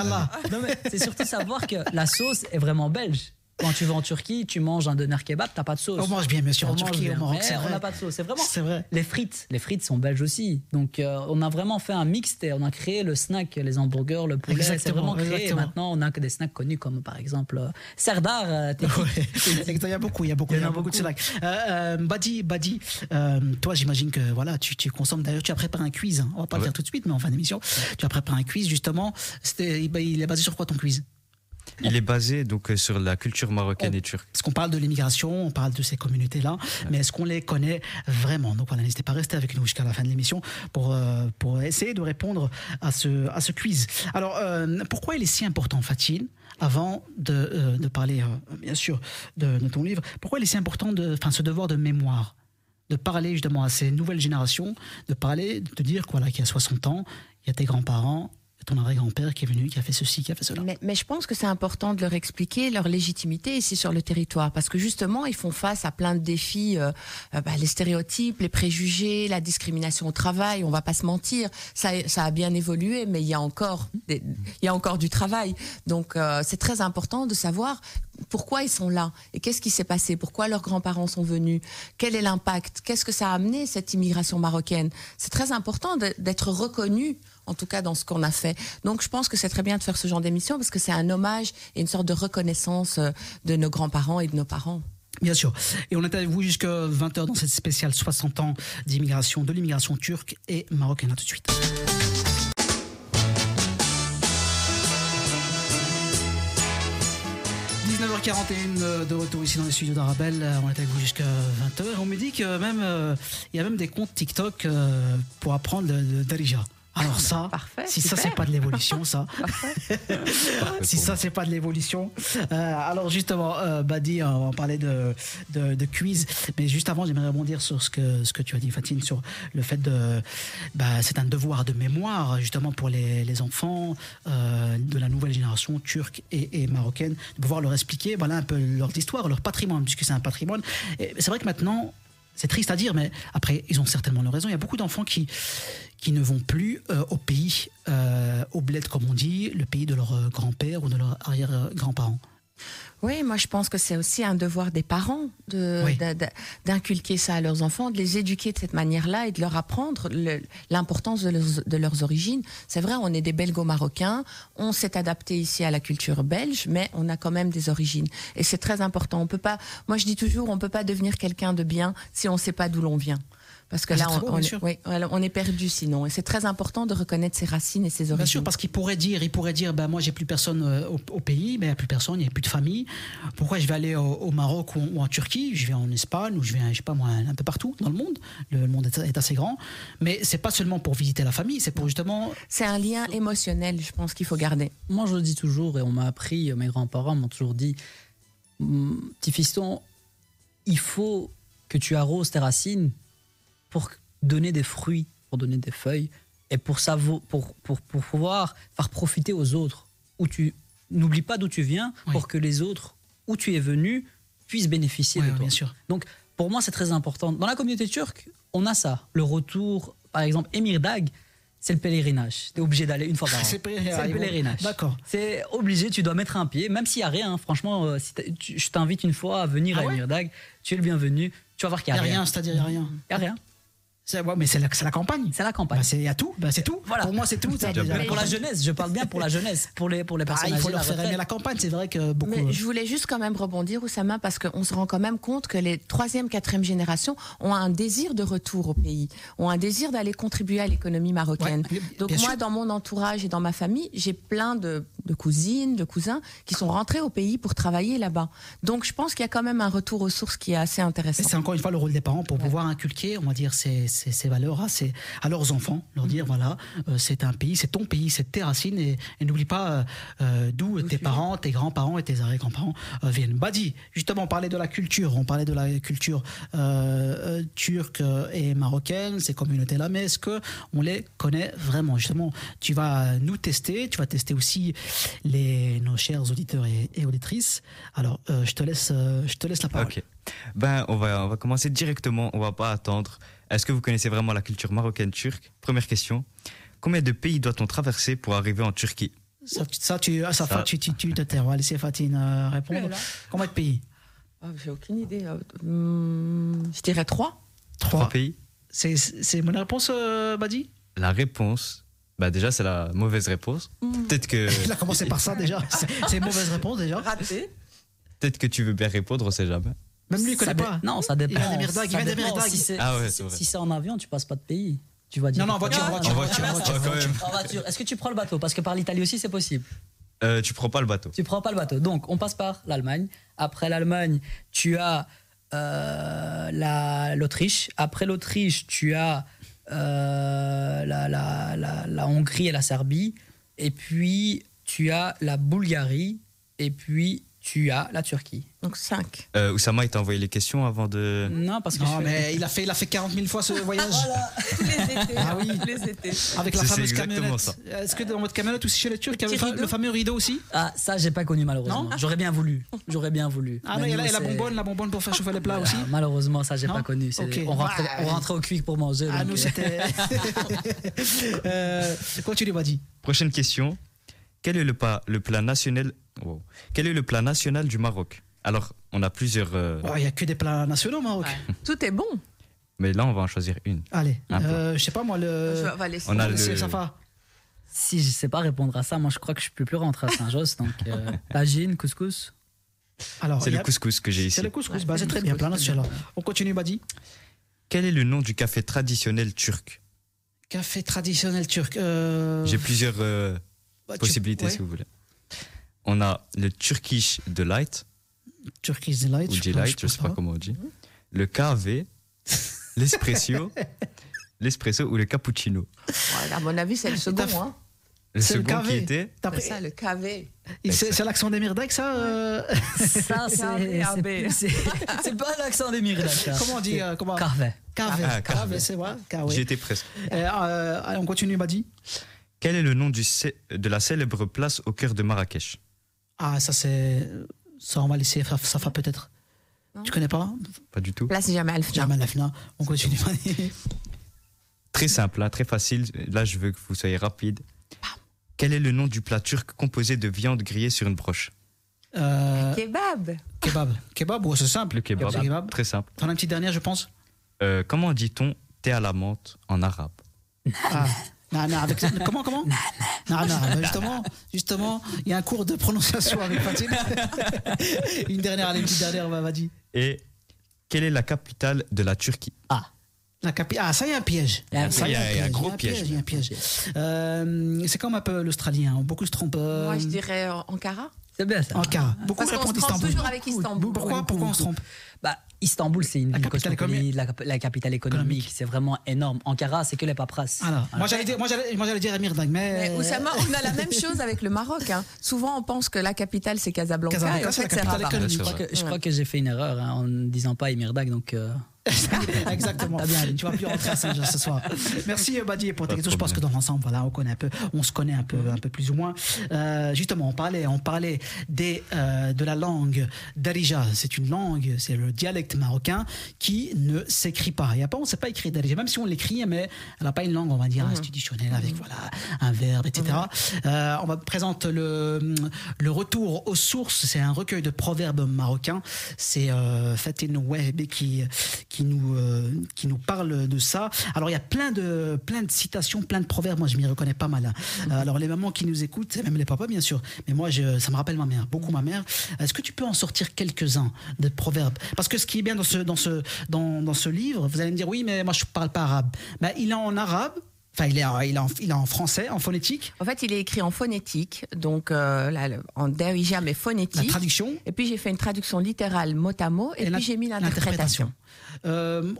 mais c'est surtout savoir que la sauce est vraiment belge. Quand tu vas en Turquie, tu manges un doner kebab, t'as pas de sauce. On mange bien, bien sûr, en mange Turquie, au bien, Maroc, mais c'est on n'a pas de sauce. C'est vraiment. C'est vrai. Les frites, les frites sont belges aussi. Donc euh, on a vraiment fait un mixte et on a créé le snack, les hamburgers, le poulet. C'est vraiment créé. Et exactement. maintenant, on a que des snacks connus comme par exemple euh, Serdar. euh, Ouais. Il y a beaucoup, il y a beaucoup, il y a beaucoup de snacks. Euh, euh, Badi, Badi, euh, toi, j'imagine que voilà, tu, tu consommes. D'ailleurs, tu as préparé un quiz. hein. On va pas le faire tout de suite, mais en fin d'émission, tu as préparé un quiz justement. C'était, il il est basé sur quoi ton quiz? Il est basé donc euh, sur la culture marocaine et turque. Parce qu'on parle de l'immigration, on parle de ces communautés-là, mais est-ce qu'on les connaît vraiment? Donc voilà, n'hésitez pas à rester avec nous jusqu'à la fin de l'émission pour, euh, pour essayer de répondre à ce, à ce quiz. Alors, euh, pourquoi il est si important, Fatine avant de, euh, de parler, bien sûr, de, de ton livre, pourquoi il est si important, de, enfin, ce devoir de mémoire? De parler justement à ces nouvelles générations, de parler, de te dire quoi, là, qu'il y a 60 ans, il y a tes grands-parents, ton arrière-grand-père qui est venu, qui a fait ceci, qui a fait cela. Mais, je pense que c'est important de leur expliquer leur légitimité ici sur le territoire, parce que justement, ils font face à plein de défis, euh, euh, bah, les stéréotypes, les préjugés, la discrimination au travail. On va pas se mentir, ça, a bien évolué, mais il y a encore, du travail. Donc, euh, c'est très important de savoir pourquoi ils sont là et qu'est-ce qui s'est passé, pourquoi leurs grands-parents sont venus, quel est l'impact, qu'est-ce que ça a amené cette immigration marocaine. C'est très important d'être reconnu en tout cas dans ce qu'on a fait. Donc je pense que c'est très bien de faire ce genre d'émission parce que c'est un hommage et une sorte de reconnaissance euh, de nos grands-parents et de nos parents. Bien sûr. Et on est avec vous jusqu'à 20h dans cette spéciale 60 ans d'immigration, de l'immigration turque et marocaine. À tout de suite. – 19h41 euh, de retour ici dans les studios d'Arabelle. Euh, On est avec vous jusqu'à 20h. On me dit que y a même des comptes TikTok pour apprendre de Darija. Alors ça, Parfait, si ça c'est pas de l'évolution, ça. si ça c'est pas de l'évolution. Euh, alors justement, euh, Badi, on va parler de, de, de quiz, mais juste avant, j'aimerais rebondir sur ce que ce que tu as dit, Fatine, sur le fait de, bah, c'est un devoir de mémoire justement pour les, les enfants euh, de la nouvelle génération turque et, et marocaine, de pouvoir leur expliquer, voilà un peu leur histoire, leur patrimoine, puisque c'est un patrimoine. Et c'est vrai que maintenant. C'est triste à dire, mais après, ils ont certainement leur raison. Il y a beaucoup d'enfants qui, ne vont plus euh, au pays, euh, au bled, comme on dit, le pays de leur euh, grand-père ou de leur arrière-grand-parent. Oui, moi je pense que c'est aussi un devoir des parents de- Oui. de- d'inculquer ça à leurs enfants, de les éduquer de cette manière-là et de leur apprendre le- l'importance de leurs, de leurs origines. C'est vrai, on est des belgo-marocains, on s'est adapté ici à la culture belge, mais on a quand même des origines. Et c'est très important. On peut pas, moi je dis toujours, on peut pas devenir quelqu'un de bien si on ne sait pas d'où l'on vient. Parce que Ah, là, beau, on, est, sûr. oui, voilà, on est perdu sinon. Et c'est très important de reconnaître ses racines et ses origines. Bien sûr, parce qu'il pourrait dire, il pourrait dire, ben moi j'ai plus personne euh, au, au pays, mais il n'y a plus personne, il n'y a plus de famille. Pourquoi je vais aller au, au Maroc ou, ou en Turquie? Je vais en Espagne ou je vais, je sais pas moi, un peu partout dans le monde. Le monde est, est assez grand, mais c'est pas seulement pour visiter la famille, c'est pour justement. C'est un lien émotionnel, je pense qu'il faut garder. Moi, je le dis toujours, et on m'a appris, mes grands-parents m'ont toujours dit Hum, petit fiston, il faut que tu arroses tes racines pour donner des fruits, pour donner des feuilles, et pour, savo- pour, pour, pour pouvoir faire profiter aux autres. Où tu n'oublie pas d'où tu viens, Oui. pour que les autres, où tu es venu, puissent bénéficier de toi. bien sûr. Donc, pour moi, c'est très important. Dans la communauté turque, on a ça. Le retour, par exemple, Emir Dag, c'est le pèlerinage. Tu es obligé d'aller une fois par an. C'est le pèlerinage. D'accord. C'est obligé, tu dois mettre un pied, même s'il n'y a rien. hein. Franchement, euh, si tu- je t'invite une fois à venir Ah à ouais Emir Dag. Tu es le bienvenu. Tu vas voir Il qu'il n'y n'y a a, rien, rien. c'est-à-dire il n'y a rien. Il n'y a rien. C'est- ouais, mais c'est la, c'est la campagne. C'est la campagne. Bah, c'est- Il y a tout. Bah, c'est tout. Voilà. Pour moi, c'est tout. ça, Déjà pour la jeunesse, je parle bien pour la jeunesse, pour les, pour les Ah, personnes il faut âgées, leur faire aimer la campagne. C'est vrai que beaucoup. Mais je voulais juste quand même rebondir, Oussama, parce qu'on se rend quand même compte que les troisième, quatrième générations ont un désir de retour au pays, ont un désir d'aller contribuer à l'économie marocaine. Ouais, Donc moi, sûr. dans mon entourage et dans ma famille, j'ai plein de, de cousines, de cousins qui sont rentrés au pays pour travailler là-bas. Donc je pense qu'il y a quand même un retour aux sources qui est assez intéressant. c'est encore une fois le rôle des parents pour pouvoir inculquer, on va dire, ces, ces, ces valeurs à, ces- à leurs enfants, leur dire voilà, euh, c'est un pays, c'est ton pays, c'est tes racines, et, et n'oublie pas euh, euh, d'où tes parents, tes grands-parents et tes arrière-grands-parents euh, viennent. Badi, justement, on parlait de la culture, on parlait de la culture turque et marocaine, ces communautés-là, mais est-ce que on les connaît vraiment? Justement, tu vas nous tester, tu vas tester aussi les, nos chers auditeurs et, et auditrices. Alors, euh, je te laisse, euh, je te laisse la parole. Ok. Ben, on va, on va commencer directement, on va pas attendre. Est-ce que vous connaissez vraiment la culture marocaine turque? Première question. Combien de pays doit-on traverser pour arriver en Turquie? Ça, tu- ça, tu, ah, ça, Ça- tu, tu, tu te tais. On va laisser Fatine euh, répondre. Oulala. Combien de pays? Ah, J'ai aucune idée. hum, je dirais trois. Trois Trois. pays? C'est c'est mon réponse, euh, Badi? La réponse, bah déjà c'est la mauvaise réponse. Peut-être que, Il a commencé par ça déjà. C'est- mauvaise réponse déjà. Raté. peut-être que tu veux bien répondre, on sait jamais. Même lui, il connaît pas. Non, ça dépend. Il vient d'Emir dépend. Dag. Si c'est Ah ouais, si- c'est vrai. si c'est en avion, tu passes pas de pays. Tu vas dire. Non, non, en voiture, en voiture, En voiture, en voiture, en voiture, quand même. En voiture. Est-ce que tu prends le bateau? Parce que par l'Italie aussi, c'est possible. Euh, tu prends pas le bateau. Tu prends pas le bateau. Donc, on passe par l'Allemagne. Après l'Allemagne, tu as euh, la- l'Autriche. Après l'Autriche, tu as euh, la, la, la, la Hongrie et la Serbie. Et puis, tu as la Bulgarie. Et puis, tu as la Turquie. Donc cinq. Euh, Oussama, il t'a envoyé les questions avant de. Non, parce que Non, fais- mais il a, fait, il a fait 40 000 fois ce voyage. Tous les étés. Ah oui. tous les étés. Avec la fameuse exactement camionnette. ça. Est-ce que dans votre camionnette aussi chez les Turcs, il y avait le, fameux rideau aussi? Ah, ça, j'ai pas connu malheureusement. Non? J'aurais bien voulu. J'aurais bien voulu. Ah Mais non, et nous, la, bonbonne, la bonbonne pour faire chauffer les plats aussi? Ah, malheureusement, ça, j'ai Non? pas connu. On, rentrait, on rentrait au quick pour manger. Ah, donc, nous, euh, c'était. euh, continue, Badi. Prochaine question. Quel est le plat, le plat national wow. Quel est le plat national du Maroc? Alors, on a plusieurs, euh, Oh, Il n'y a que des plats nationaux au Maroc. Tout est bon. mais là on va en choisir une. Allez, Un euh, je sais pas moi, le. Je vais laisser. On a le- Safa. Si je sais pas répondre à ça, moi je crois que je peux plus rentrer à Saint-Josse. Donc, euh, tagine, couscous. Alors, C'est le couscous que j'ai ici. C'est le couscous. Ouais, Bah, c'est très bien, plein national. On continue, Badi. Quel est le nom du café traditionnel turc? Café traditionnel turc. Euh, J'ai plusieurs euh, bah, tu- possibilités ouais. si vous voulez. On a le Turkish Delight Turkish Delight. ou je pense- Delight, je sais pas comment on dit. Le KV, l'espresso, l'espresso ou le cappuccino. Ouais, à mon avis, c'est le second. Hein. Le C'est le second qui KV. était pris- ça, le KV. C'est l'accent des Mirdak, ça euh, Ça, c'est. C'est- B. C'est c'est pas l'accent des ça. Comment on dit euh, comment Carvet. Kavé. Ah, c'est vrai. J'y étais presque. Euh, euh, allez, on continue, Badi. Quel est le nom du de la célèbre place au cœur de Marrakech? Ah, ça, c'est. Ça, on va laisser Safa peut-être. Tu connais pas? Pas du tout. Place Jamal Fna. Jamal. On continue. Très simple, hein, très facile. Là, je veux que vous soyez rapide. Quel est le nom du plat turc composé de viande grillée sur une broche? Euh, Kebab. kebab. Kebab, ouais, c'est simple. Le kebab. Le kebab. Très simple. T'en as une petite dernière, je pense? Euh, comment dit-on thé à la menthe en arabe? Ah. Non, non, avec, comment, comment Non, non, justement, justement, il y a un cours de prononciation avec Fatine. une dernière, allez, une petite dernière, va- vas-y. Et quelle est la capitale de la Turquie? Ah. La capi- Ah, ça y est un piège. Il y a un Ça piège. Il y a un gros piège. Euh, c'est comme un peu l'Australien. Beaucoup se trompent. euh, Moi, je dirais euh, Ankara. C'est bien ça. Ankara. Beaucoup Parce qu'on répondent se trompe Istanbul. toujours avec Istanbul. Pourquoi, pourquoi on se trompe Bah, Istanbul, c'est une La ville capitale cosmopolite, la, cap- la capitale économique. C'est vraiment énorme. Ankara, c'est que les paperasses. Alors, moi j'allais dire, moi j'allais, moi j'allais dire Amir Dag, mais. Mais Oussama, on a la même chose avec le Maroc. hein. Souvent, on pense que la capitale, c'est Casablanca. Casablanca, et en c'est fait, c'est Rabat. Je crois que, j'ai fait une erreur hein, en ne disant pas Emirdag, donc euh, Exactement. tu vas plus rentrer à Saint-Jean ce soir. Merci Badi pour tes questions. Je pense que dans l'ensemble, voilà, on connaît un peu, on se connaît un peu, un peu plus ou moins. Euh, justement, on parlait, on parlait des, euh, de la langue Darija. C'est une langue, c'est le dialecte marocain qui ne s'écrit pas. Il y a pas, on ne sait pas écrire Darija, même si on l'écrit, mais elle n'a pas une langue, on va dire, Mhm. institutionnelle avec voilà un verbe, etc. Euh, on va présenter le le retour aux sources. C'est un recueil de proverbes marocains. C'est euh, Fatin qui nous euh, qui nous parle de ça. Alors il y a plein de plein de citations, plein de proverbes. Moi je m'y reconnais pas mal. hein. Euh, alors les mamans qui nous écoutent, même les papas bien sûr. Mais moi je, ça me rappelle ma mère, beaucoup ma mère. Est-ce que tu peux en sortir quelques-uns de proverbes? Parce que ce qui est bien dans ce dans ce dans, dans ce livre, vous allez me dire oui mais moi je parle pas arabe. Ben, il est en arabe. Enfin, il est, en- il, est en, il est en français, en phonétique. En fait, il est écrit en phonétique, donc euh, là, en derija, mais La phonétique. traduction Et puis j'ai fait une traduction littérale mot à mot, et, et puis j'ai mis l'interprétation. Euh,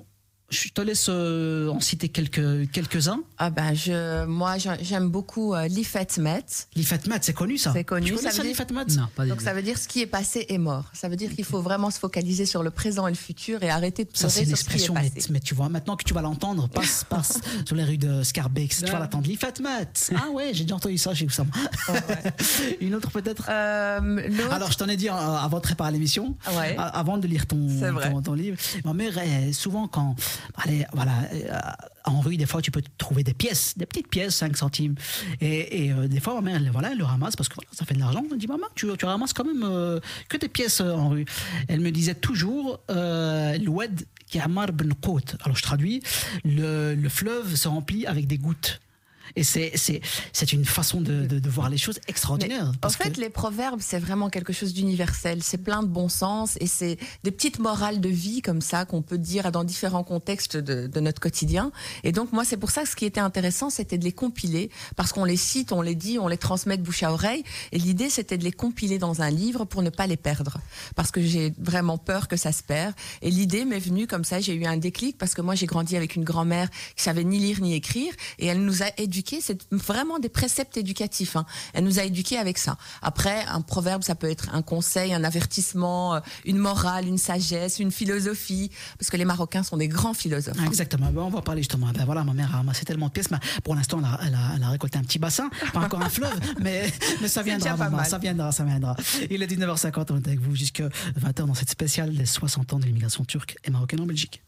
je te laisse euh, en citer quelques, quelques-uns. Ah ben je, moi j'aime beaucoup euh, l'Ifet Met. L'Ifatmat, c'est connu ça C'est connu, Tu connais ça ça, veut dire- l'Ifatmat Non, pas du Donc ça veut dire ce qui est passé est mort. Ça veut dire qu'il faut vraiment se focaliser sur le présent et le futur et arrêter de Ça, pleurer c'est une sur ce qui est expression, mais, passé. mais tu vois, maintenant que tu vas l'entendre, passe, passe sur les rues de Scarbeck, tu vas l'entendre. L'Ifatmat Ah ouais, j'ai déjà entendu ça chez Oussam. une autre peut-être Euh, l'autre- Alors, je t'en ai dit euh, avant de préparer l'émission, Ouais. a- avant de lire ton, C'est vrai. ton, ton livre. Ma mère, souvent, quand. Allez, voilà, euh, en rue, des fois, tu peux trouver des pièces, des petites pièces, 5 centimes. Et, euh, des fois, elle, voilà, le ramasse parce que voilà, ça fait de l'argent. Elle dit, maman, tu, tu ramasses quand même euh, que des pièces en rue. Elle me disait toujours, l'oued qui amar ben. Alors, je traduis, le fleuve se remplit avec des gouttes. Et c'est, une façon de, de, de voir les choses extraordinaire. Mais en fait, que- les proverbes, c'est vraiment quelque chose d'universel. C'est plein de bon sens et c'est des petites morales de vie comme ça qu'on peut dire dans différents contextes de, de notre quotidien. Et donc, moi, c'est pour ça que ce qui était intéressant, c'était de les compiler parce qu'on les cite, on les dit, on les transmet de bouche à oreille. Et l'idée, c'était de les compiler dans un livre pour ne pas les perdre. Parce que j'ai vraiment peur que ça se perd. Et l'idée m'est venue comme ça. J'ai eu un déclic parce que moi, j'ai grandi avec une grand-mère qui savait ni lire ni écrire et elle nous a éduqués. C'est vraiment des préceptes éducatifs. hein. Elle nous a éduqués avec ça. Après, un proverbe, ça peut être un conseil, un avertissement, euh, une morale, une sagesse, une philosophie. Parce que les Marocains sont des grands philosophes. Hein. Exactement. Ben, on va parler justement. Ben voilà, ma mère a ramassé tellement de pièces. Mais pour l'instant, elle a, elle, a, elle a récolté un petit bassin, pas encore un fleuve, mais, mais ça viendra, maman, ça viendra, ça viendra. Il est 19h50, on est avec vous jusqu'à 20h dans cette spéciale des 60 ans de l'immigration turque et marocaine en Belgique.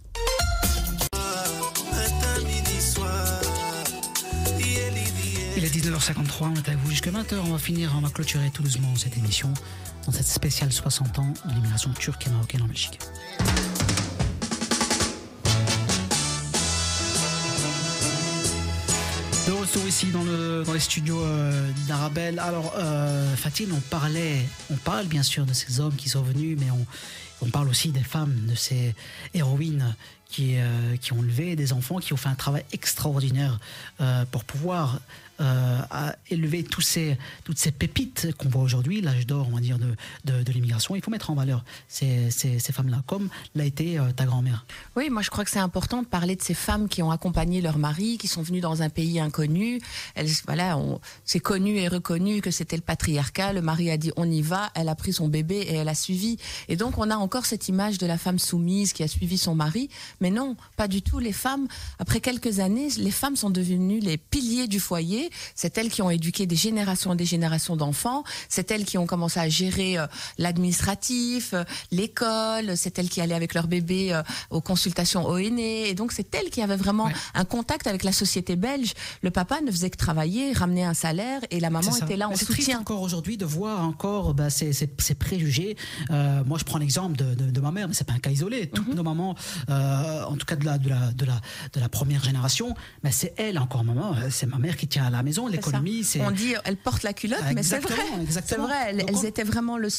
Est 19h53, on est avec vous jusqu'à 20h. On va finir, on va clôturer tout doucement cette émission dans cette spéciale 60 ans de l'immigration turque et marocaine en Belgique. De retour ici dans, le, dans les studios euh. Alors, euh, Fatine, on parlait, on parle bien sûr de ces hommes qui sont venus, mais on, on parle aussi des femmes, de ces héroïnes qui, euh, qui ont levé des enfants, qui ont fait un travail extraordinaire euh, pour pouvoir euh, à élever tous ces, toutes ces pépites qu'on voit aujourd'hui, l'âge d'or, on va dire, de, de, l'immigration. Il faut mettre en valeur ces, ces, femmes-là, comme l'a été euh, ta grand-mère. Oui, moi je crois que c'est important de parler de ces femmes qui ont accompagné leur mari, qui sont venues dans un pays inconnu. Elles, voilà, c'est connu et reconnu que c'était le patriarcat. Le mari a dit on y va, elle a pris son bébé et elle a suivi. Et donc on a encore cette image de la femme soumise qui a suivi son mari. Mais non, pas du tout. Les femmes, après quelques années, les femmes sont devenues les piliers du foyer. C'est elles qui ont éduqué des générations et des générations d'enfants. C'est elles qui ont commencé à gérer euh, l'administratif, euh, l'école. C'est elles qui allaient avec leur bébé euh, aux consultations au aînés. Et donc c'est elles qui avaient vraiment Ouais. un contact avec la société belge. Le papa ne faisait que travailler, ramener un salaire, et la maman était là en Mais C'est soutien. encore aujourd'hui de voir encore bah, ces, ces- ces préjugés. Euh, moi, je prends l'exemple de, de- de ma mère, mais c'est pas un cas isolé. Toutes Mhm. nos mamans, euh, en tout cas de la, de la, de la, de la première génération, mais c'est elle encore maman. C'est ma mère qui tient à la maison. L'économie, c'est On dit elle porte la culotte, mais c'est vrai. C'est vrai, elles, elles étaient vraiment le,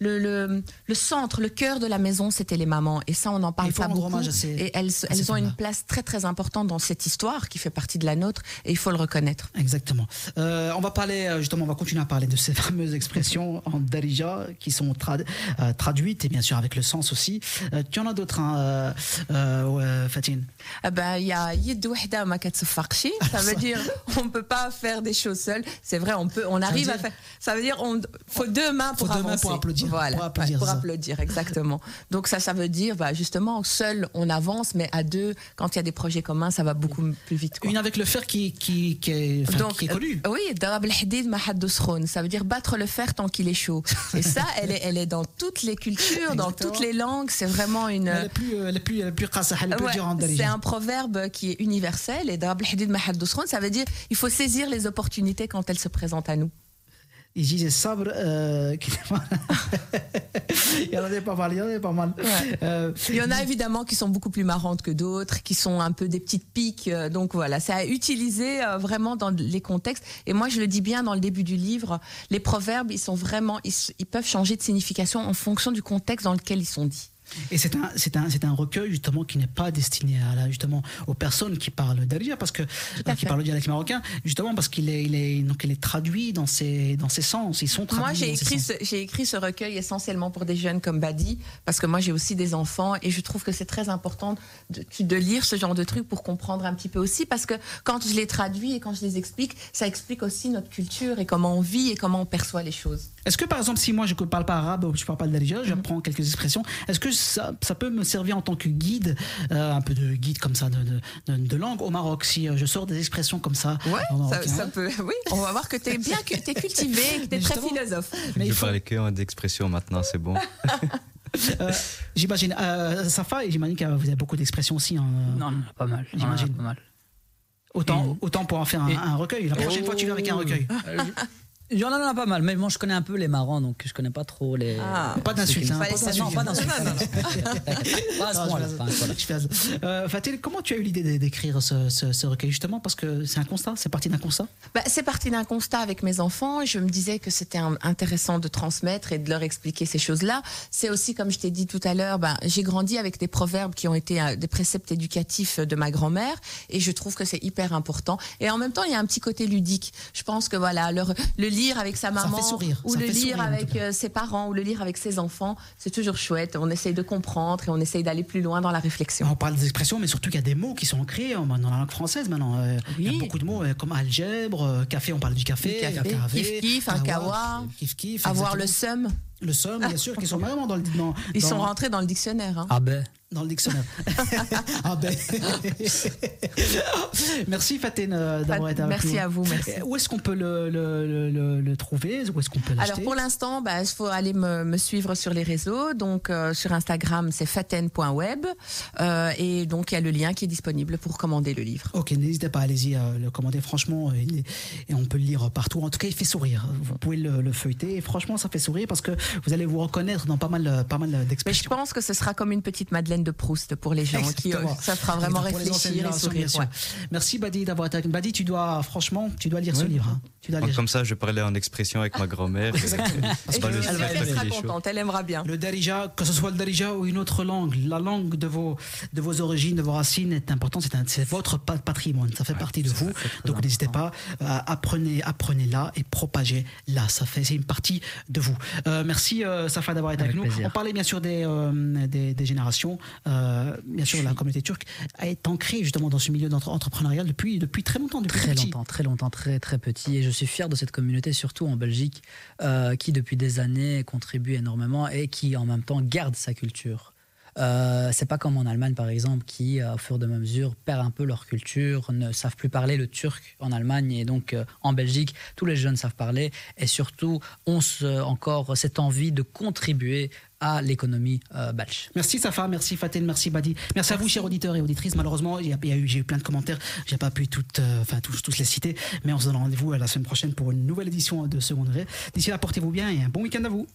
le, le, le centre, le cœur de la maison, c'était les mamans. Et ça, on n'en parle pas beaucoup. ces- et elles, elles ont une place très très importante dans cette histoire qui fait partie de la nôtre, et il faut le reconnaître. Exactement. Euh, on va parler, euh, justement, on va continuer à parler de ces fameuses expressions en Darija qui sont trad- euh, traduites et bien sûr avec le sens aussi. Euh, tu en as d'autres. hein, Fatine? Ah ben, il y a yed wahda ma katsufakshi. Ça veut dire, on peut pas faire des choses seul. C'est vrai, on peut, on arrive dire- à faire. Ça veut dire, on faut deux mains pour Faut deux mains avancer. pour applaudir, Voilà, pour applaudir, pour exactement. Donc ça, ça veut dire, bah, justement, seul on avance, mais à deux, quand il y a des projets communs, ça va beaucoup plus vite. quoi. Une avec le fer qui, qui, qui, est, enfin, qui est connu. euh, oui, darab ça veut dire battre le fer tant qu'il est chaud. Et ça, elle est, elle est dans toutes les cultures, dans toutes les langues. C'est vraiment une. Elle est plus, elle est plus, elle est plus elle est plus Ouais, c'est un proverbe qui est universel et darab skhon, ça veut dire il faut saisir les opportunités quand elles se présentent à nous. Euh, il y en il y a évidemment qui sont beaucoup plus marrantes que d'autres, qui sont un peu des petites piques. euh, Donc voilà, c'est à utiliser euh, vraiment dans les contextes. Et moi, je le dis bien dans le début du livre, les proverbes, ils sont vraiment, ils peuvent changer de signification en fonction du contexte dans lequel ils sont dits. Et c'est un, c'est un, c'est un recueil justement qui n'est pas destiné à justement aux personnes qui parlent parce que euh, qui parlent le dialecte marocain justement parce qu'il est, il est donc il est traduit dans ses dans ses sens. Ils sont traduits Moi, j'ai écrit, ce, j'ai écrit ce recueil essentiellement pour des jeunes comme Badi, parce que moi, j'ai aussi des enfants et je trouve que c'est très important de, de lire ce genre de trucs pour comprendre un petit peu aussi, parce que quand je les traduis et quand je les explique, ça explique aussi notre culture et comment on vit et comment on perçoit les choses. Est-ce que par exemple si moi je ne parle pas arabe ou je parle pas Mhm. j'apprends quelques expressions est-ce que ça, ça peut me servir en tant que guide euh, un peu de guide comme ça de, de, de- de langue au Maroc si euh, je sors des expressions comme ça en ça, peut. Oui, on va voir que tu es bien, que t'es cultivé, que tu es très philosophe. mais il je faut- parlais que en d'expression maintenant, c'est bon. euh, j'imagine euh, Safa j'imagine que vous avez beaucoup d'expressions aussi hein, Non, non, pas mal. J'imagine. pas mal. autant autant pour en faire un, recueil la prochaine fois tu viens avec un recueil Euh, je- Il y en a pas mal, mais bon, je connais un peu les marrants, donc je connais pas trop les. Ah. Pas d'insultes, hein, Non, d'insultes. pas d'insultes. Euh, Fatil, comment tu as eu l'idée d'é- d'écrire ce, ce- ce recueil justement? Parce que c'est un constat, c'est parti d'un constat? Bah, c'est parti d'un constat avec mes enfants et je me disais que c'était intéressant de transmettre et de leur expliquer ces choses-là. C'est aussi, comme je t'ai dit tout à l'heure, bah, j'ai grandi avec des proverbes qui ont été euh, des préceptes éducatifs de ma grand-mère et je trouve que c'est hyper important. Et en même temps, il y a un petit côté ludique. Je pense que voilà, le, le lire avec sa maman sourire, ou ça le lire sourire, avec euh, ses parents ou le lire avec ses enfants, c'est toujours chouette. On essaye de comprendre et on essaye d'aller plus loin dans la réflexion. On parle des expressions, mais surtout qu'il y a des mots qui sont ancrés dans la langue française maintenant. Euh, Il y a beaucoup de mots euh, comme algèbre, café, on parle du café, café, carré, kiff-kiff, un kawa, Avoir le seum, le somme, bien sûr, qui sont vraiment dans le dans, ils dans- sont rentrés dans le dictionnaire. hein. Ah ben. Dans le dictionnaire. ah ben. merci Faten euh, d'avoir été avec Merci nous. à vous, merci. Euh, Où est-ce qu'on peut le, le, le, le- le trouver? Où est-ce qu'on peut l'acheter? Alors pour l'instant, bah, il faut aller me, me suivre sur les réseaux. Donc euh, sur Instagram, c'est faten.web. Euh, et donc il y a le lien qui est disponible pour commander le livre. Ok, n'hésitez pas, allez-y, à le commander. Franchement, euh, il est- et on peut le lire partout. En tout cas, il fait sourire. Vous pouvez le, le feuilleter. Et franchement, ça fait sourire parce que vous allez vous reconnaître dans pas mal, euh, pas mal Mais je d'expressions. pense que ce sera comme une petite Madeleine de Proust pour les gens qui euh, Exactement. ça fera vraiment réfléchir et sourire. ouais. Merci Badi d'avoir été avec nous. Badi, tu dois, franchement, tu dois lire ce livre. hein. Tu dois Donc, lire. comme ça, je parlais en expression avec ma grand-mère. Exactement. Parce que elle va aimer. sera contente, elle aimera bien. Le darija, que ce soit le darija ou une autre langue, la langue de vos, de vos origines, de vos racines est importante. C'est, votre pa- patrimoine. Ça fait partie de vous. Donc n'hésitez pas, euh, apprenez, apprenez-la et propagez-la. Ça fait, c'est une partie de vous. Euh, merci euh, Safa d'avoir été avec, Avec nous. plaisir. On parlait bien sûr des, euh, des, des générations. Euh, bien sûr, la communauté turque est ancrée justement dans ce milieu entrepreneurial depuis, depuis très longtemps, depuis Très petit. longtemps, très longtemps, très très petit. Et je suis fier de cette communauté, surtout en Belgique, euh, qui depuis des années contribue énormément et qui en même temps garde sa culture. Euh, c'est pas comme en Allemagne par exemple qui euh, au fur et à mesure perd un peu leur culture, ne savent plus parler le turc en Allemagne et donc euh, en Belgique tous les jeunes savent parler et surtout ont ce- encore cette envie de contribuer à l'économie euh, belge. Merci Safa, merci Faten, merci Badi. Merci, à vous, chers auditeurs et auditrices. Malheureusement, il y a, il y a eu, j'ai eu plein de commentaires. J'ai pas pu toutes, euh, enfin, tous, tous les citer. Mais on se donne rendez-vous à la semaine prochaine pour une nouvelle édition de Second. D'ici là, portez-vous bien et un bon week-end à vous.